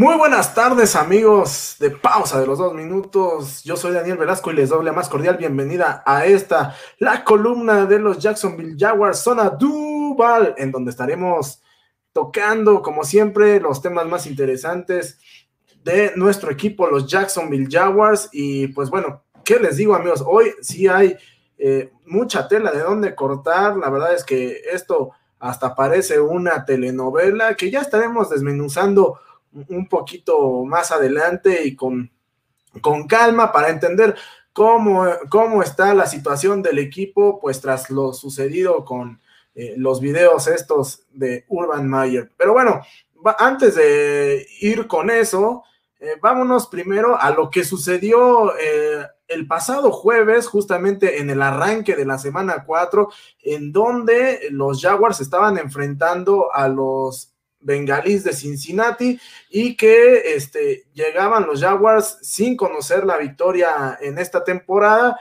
Muy buenas tardes amigos de pausa de los dos minutos. Yo soy Daniel Velasco y les doy la más cordial bienvenida a esta, la columna de los Jacksonville Jaguars, zona Duval, en donde estaremos tocando como siempre los temas más interesantes de nuestro equipo, los Jacksonville Jaguars. Y pues bueno, ¿qué les digo amigos? Hoy sí hay eh, mucha tela de dónde cortar. La verdad es que esto hasta parece una telenovela que ya estaremos desmenuzando un poquito más adelante y con, con calma para entender cómo, cómo está la situación del equipo, pues tras lo sucedido con eh, los videos estos de Urban Mayer. Pero bueno, antes de ir con eso, eh, vámonos primero a lo que sucedió eh, el pasado jueves, justamente en el arranque de la semana 4, en donde los Jaguars estaban enfrentando a los bengalís de Cincinnati y que este, llegaban los Jaguars sin conocer la victoria en esta temporada.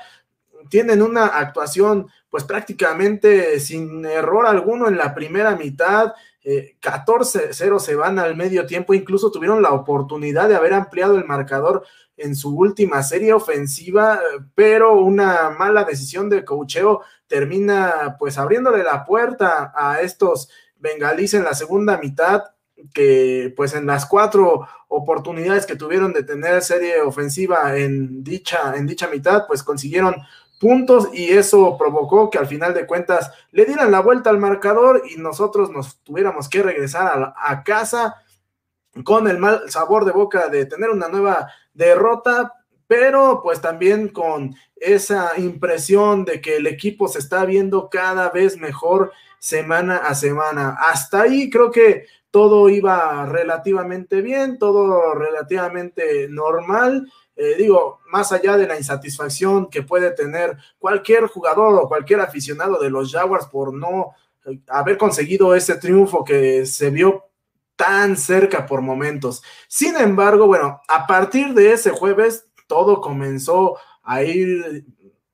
Tienen una actuación pues prácticamente sin error alguno en la primera mitad. 14-0 eh, se van al medio tiempo, incluso tuvieron la oportunidad de haber ampliado el marcador en su última serie ofensiva, pero una mala decisión de cocheo termina pues abriéndole la puerta a estos bengalíes en la segunda mitad, que pues en las cuatro oportunidades que tuvieron de tener serie ofensiva en dicha, en dicha mitad, pues consiguieron puntos y eso provocó que al final de cuentas le dieran la vuelta al marcador y nosotros nos tuviéramos que regresar a, casa con el mal sabor de boca de tener una nueva derrota, pero pues también con esa impresión de que el equipo se está viendo cada vez mejor semana a semana. Hasta ahí creo que todo iba relativamente bien, todo relativamente normal. Eh, digo, más allá de la insatisfacción que puede tener cualquier jugador o cualquier aficionado de los Jaguars por no eh, haber conseguido ese triunfo que se vio tan cerca por momentos. Sin embargo, bueno, a partir de ese jueves todo comenzó a ir,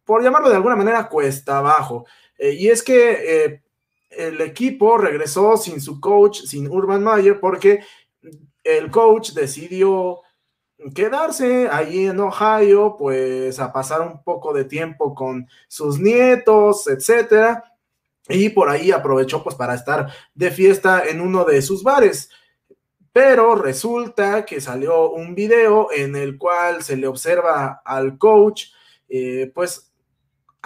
por llamarlo de alguna manera, cuesta abajo. Eh, y es que el equipo regresó sin su coach, sin Urban Meyer, porque el coach decidió quedarse allí en Ohio, pues a pasar un poco de tiempo con sus nietos, etcétera, y por ahí aprovechó pues para estar de fiesta en uno de sus bares. Pero resulta que salió un video en el cual se le observa al coach, eh, pues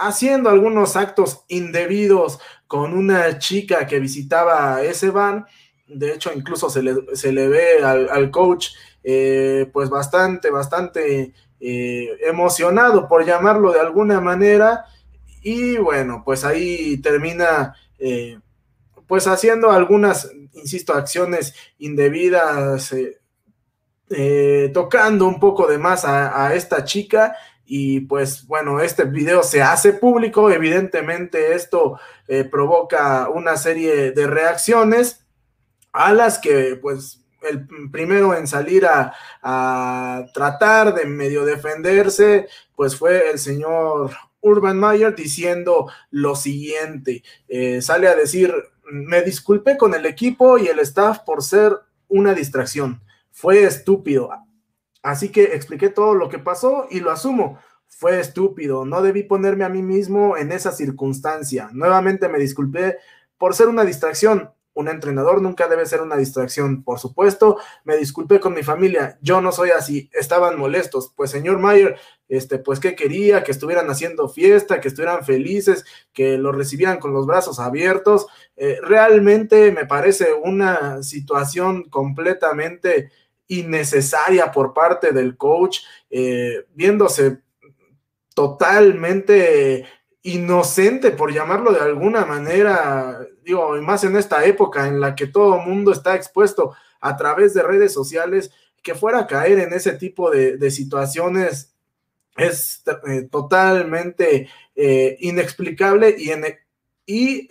haciendo algunos actos indebidos con una chica que visitaba ese van. De hecho, incluso se le, ve al, coach eh, pues bastante, bastante eh, emocionado, por llamarlo de alguna manera. Y bueno, pues ahí termina eh, pues haciendo algunas, insisto, acciones indebidas, tocando un poco de más a esta chica y pues bueno, este video se hace público, evidentemente esto eh, provoca una serie de reacciones a las que pues el primero en salir a, tratar de medio defenderse, pues fue el señor Urban Mayer diciendo lo siguiente, eh, sale a decir, me disculpé con el equipo y el staff por ser una distracción, fue estúpido, Así que expliqué todo lo que pasó y lo asumo. Fue estúpido, no debí ponerme a mí mismo en esa circunstancia. Nuevamente me disculpé por ser una distracción. Un entrenador nunca debe ser una distracción. Por supuesto, me disculpé con mi familia. Yo no soy así. Estaban molestos. Pues, señor Mayer, este, pues, ¿qué quería? Que estuvieran haciendo fiesta, que estuvieran felices, que lo recibieran con los brazos abiertos. Eh, realmente me parece una situación completamente innecesaria por parte del coach, eh, viéndose totalmente inocente, por llamarlo de alguna manera, digo, más en esta época en la que todo el mundo está expuesto a través de redes sociales, que fuera a caer en ese tipo de, situaciones es eh, totalmente eh, inexplicable y, y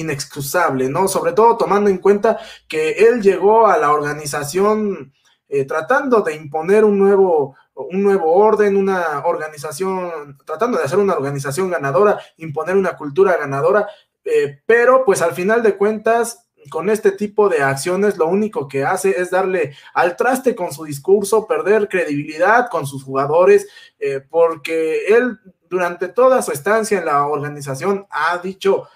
inexcusable, ¿no? Sobre todo tomando en cuenta que él llegó a la organización eh, tratando de imponer un nuevo, un nuevo orden, una organización, tratando de hacer una organización ganadora, imponer una cultura ganadora, eh, pero pues al final de cuentas con este tipo de acciones lo único que hace es darle al traste con su discurso, perder credibilidad con sus jugadores, eh, porque él durante toda su estancia en la organización ha dicho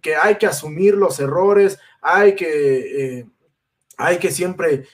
que hay que asumir los errores, hay que, eh, hay que siempre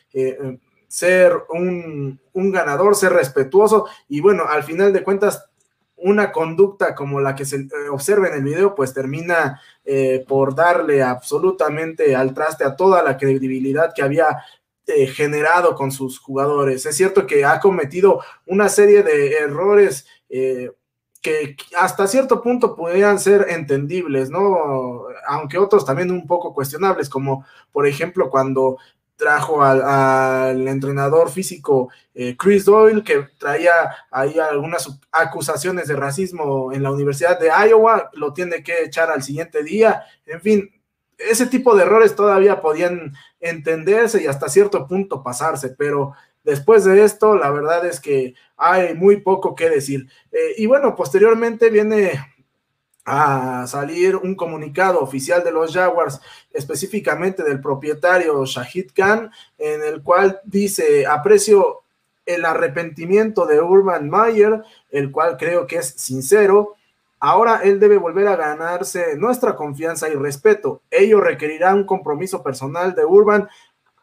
ser un, un ganador, ser respetuoso y bueno, al final de cuentas una conducta como la que se eh, observa en el video, pues termina eh, por darle absolutamente al traste a toda la credibilidad que había eh, generado con sus jugadores. Es cierto que ha cometido una serie de errores que hasta cierto punto podrían ser entendibles, ¿no? Aunque otros también un poco cuestionables, como por ejemplo cuando trajo al, entrenador físico eh, Chris Doyle, que traía ahí algunas acusaciones de racismo en la Universidad de Iowa, lo tiene que echar al siguiente día, en fin, ese tipo de errores todavía podían entenderse y hasta cierto punto pasarse, pero después de esto, la verdad es que hay muy poco que decir. Eh, y bueno, posteriormente viene a salir un comunicado oficial de los Jaguars, específicamente del propietario Shahid Khan, en el cual dice, aprecio el arrepentimiento de Urban Mayer, el cual creo que es sincero. Ahora él debe volver a ganarse nuestra confianza y respeto. Ello requerirá un compromiso personal de Urban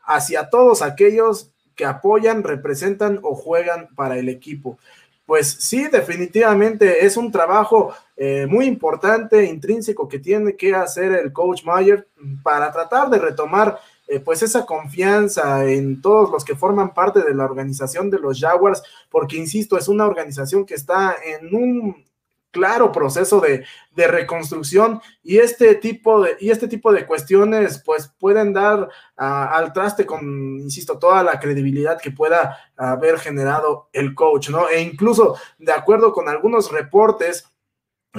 hacia todos aquellos que apoyan, representan o juegan para el equipo pues sí, definitivamente es un trabajo eh, muy importante, intrínseco que tiene que hacer el coach Mayer para tratar de retomar eh, pues esa confianza en todos los que forman parte de la organización de los Jaguars, porque insisto, es una organización que está en un claro proceso de, reconstrucción y este tipo de, y este tipo de cuestiones pues pueden dar al traste con, insisto, toda la credibilidad que pueda haber generado el coach, ¿no? E incluso de acuerdo con algunos reportes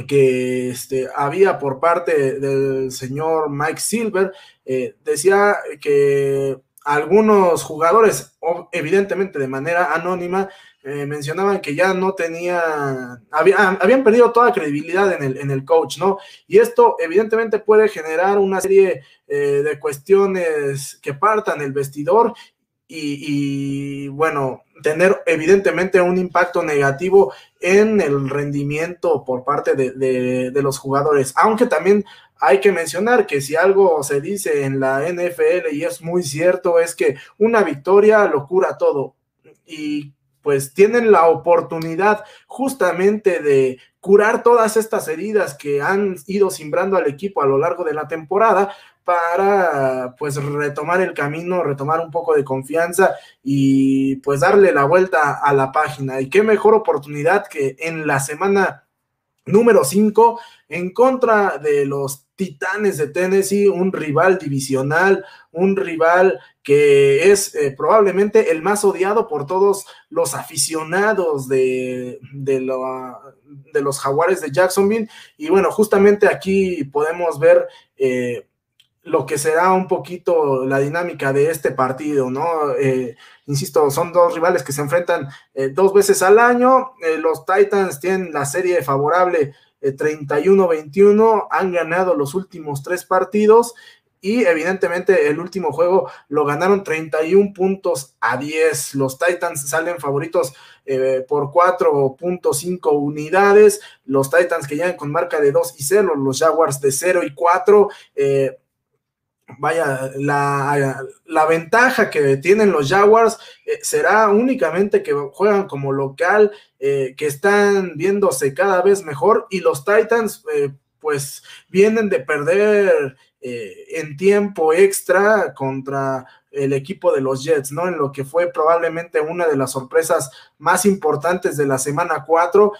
que este, había por parte del señor Mike Silver, eh, decía que algunos jugadores, evidentemente de manera anónima, eh, mencionaban que ya no tenía, habían perdido toda credibilidad en el, en el coach, ¿no? Y esto evidentemente puede generar una serie eh, de cuestiones que partan el vestidor y, bueno, tener evidentemente un impacto negativo en el rendimiento por parte de, de, los jugadores, aunque también hay que mencionar que si algo se dice en la NFL y es muy cierto, es que una victoria lo cura todo. Y pues tienen la oportunidad justamente de curar todas estas heridas que han ido simbrando al equipo a lo largo de la temporada para pues retomar el camino, retomar un poco de confianza y pues darle la vuelta a la página. Y qué mejor oportunidad que en la semana número 5 en contra de los Titanes de Tennessee, un rival divisional, un rival que es eh, probablemente el más odiado por todos los aficionados de, de, los jaguares de Jacksonville. Y bueno, justamente aquí podemos ver eh, lo que será un poquito la dinámica de este partido, ¿no? Eh, insisto, son dos rivales que se enfrentan dos veces al año. los Titans tienen la serie favorable 31-21, han ganado los últimos tres partidos y evidentemente el último juego lo ganaron 31 puntos a 10. Los Titans salen favoritos eh, por 4.5 unidades. Los Titans que llegan con marca de 2 y 0, los Jaguars de 0 y 4. Eh, vaya, la, ventaja que tienen los Jaguars eh, será únicamente que juegan como local, que están viéndose cada vez mejor y los Titans pues vienen de perder eh, en tiempo extra contra el equipo de los Jets, ¿no? En lo que fue probablemente una de las sorpresas más importantes de la semana 4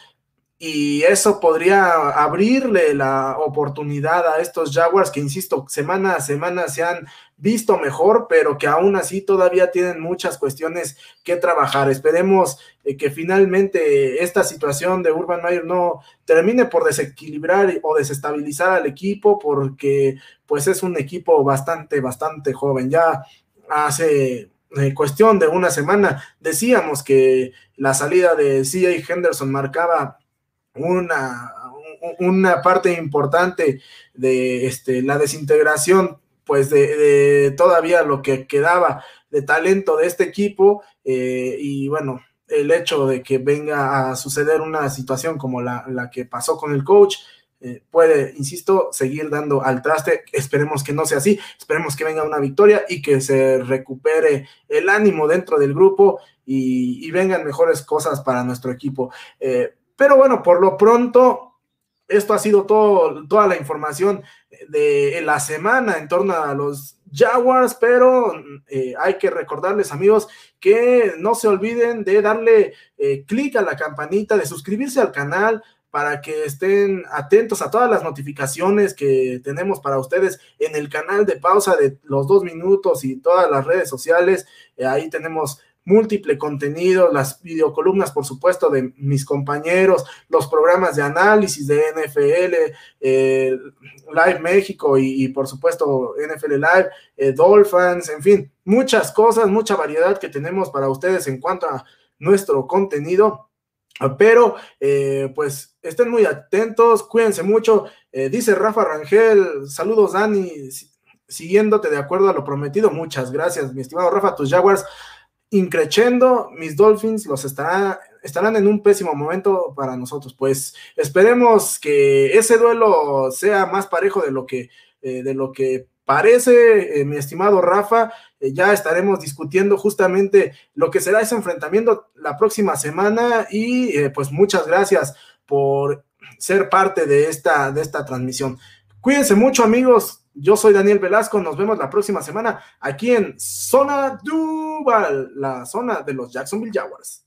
y eso podría abrirle la oportunidad a estos Jaguars que, insisto, semana a semana se han visto mejor, pero que aún así todavía tienen muchas cuestiones que trabajar. Esperemos eh, que finalmente esta situación de Urban Meyer no termine por desequilibrar o desestabilizar al equipo, porque pues es un equipo bastante, bastante joven. Ya hace eh, cuestión de una semana decíamos que la salida de CJ Henderson marcaba una, una parte importante de este, la desintegración pues de, todavía lo que quedaba de talento de este equipo eh, y bueno, el hecho de que venga a suceder una situación como la, la que pasó con el coach, eh, puede, insisto, seguir dando al traste. Esperemos que no sea así, esperemos que venga una victoria y que se recupere el ánimo dentro del grupo y, vengan mejores cosas para nuestro equipo. Eh, pero bueno, por lo pronto, esto ha sido todo, toda la información de la semana en torno a los Jaguars, pero eh, hay que recordarles amigos que no se olviden de darle clic a la campanita, de suscribirse al canal, para que estén atentos a todas las notificaciones que tenemos para ustedes en el canal de pausa de los dos minutos y todas las redes sociales. Eh, ahí tenemos múltiple contenido, las videocolumnas, por supuesto, de mis compañeros, los programas de análisis de NFL, eh, Live México y, por supuesto NFL Live, eh, Dolphins, en fin, muchas cosas, mucha variedad que tenemos para ustedes en cuanto a nuestro contenido. Pero, eh, pues, estén muy atentos, cuídense mucho. Eh, dice Rafa Rangel, saludos Dani, siguiéndote de acuerdo a lo prometido. Muchas gracias, mi estimado Rafa. Tus Jaguars increchendo, mis Dolphins los estará, estarán en un pésimo momento para nosotros. Pues esperemos que ese duelo sea más parejo de lo que, eh, de lo que parece, mi estimado Rafa. Eh, ya estaremos discutiendo justamente lo que será ese enfrentamiento la próxima semana y eh, pues muchas gracias por ser parte de esta, de esta transmisión. Cuídense mucho amigos, yo soy Daniel Velasco, nos vemos la próxima semana aquí en Zona Duval, la zona de los Jacksonville Jaguars.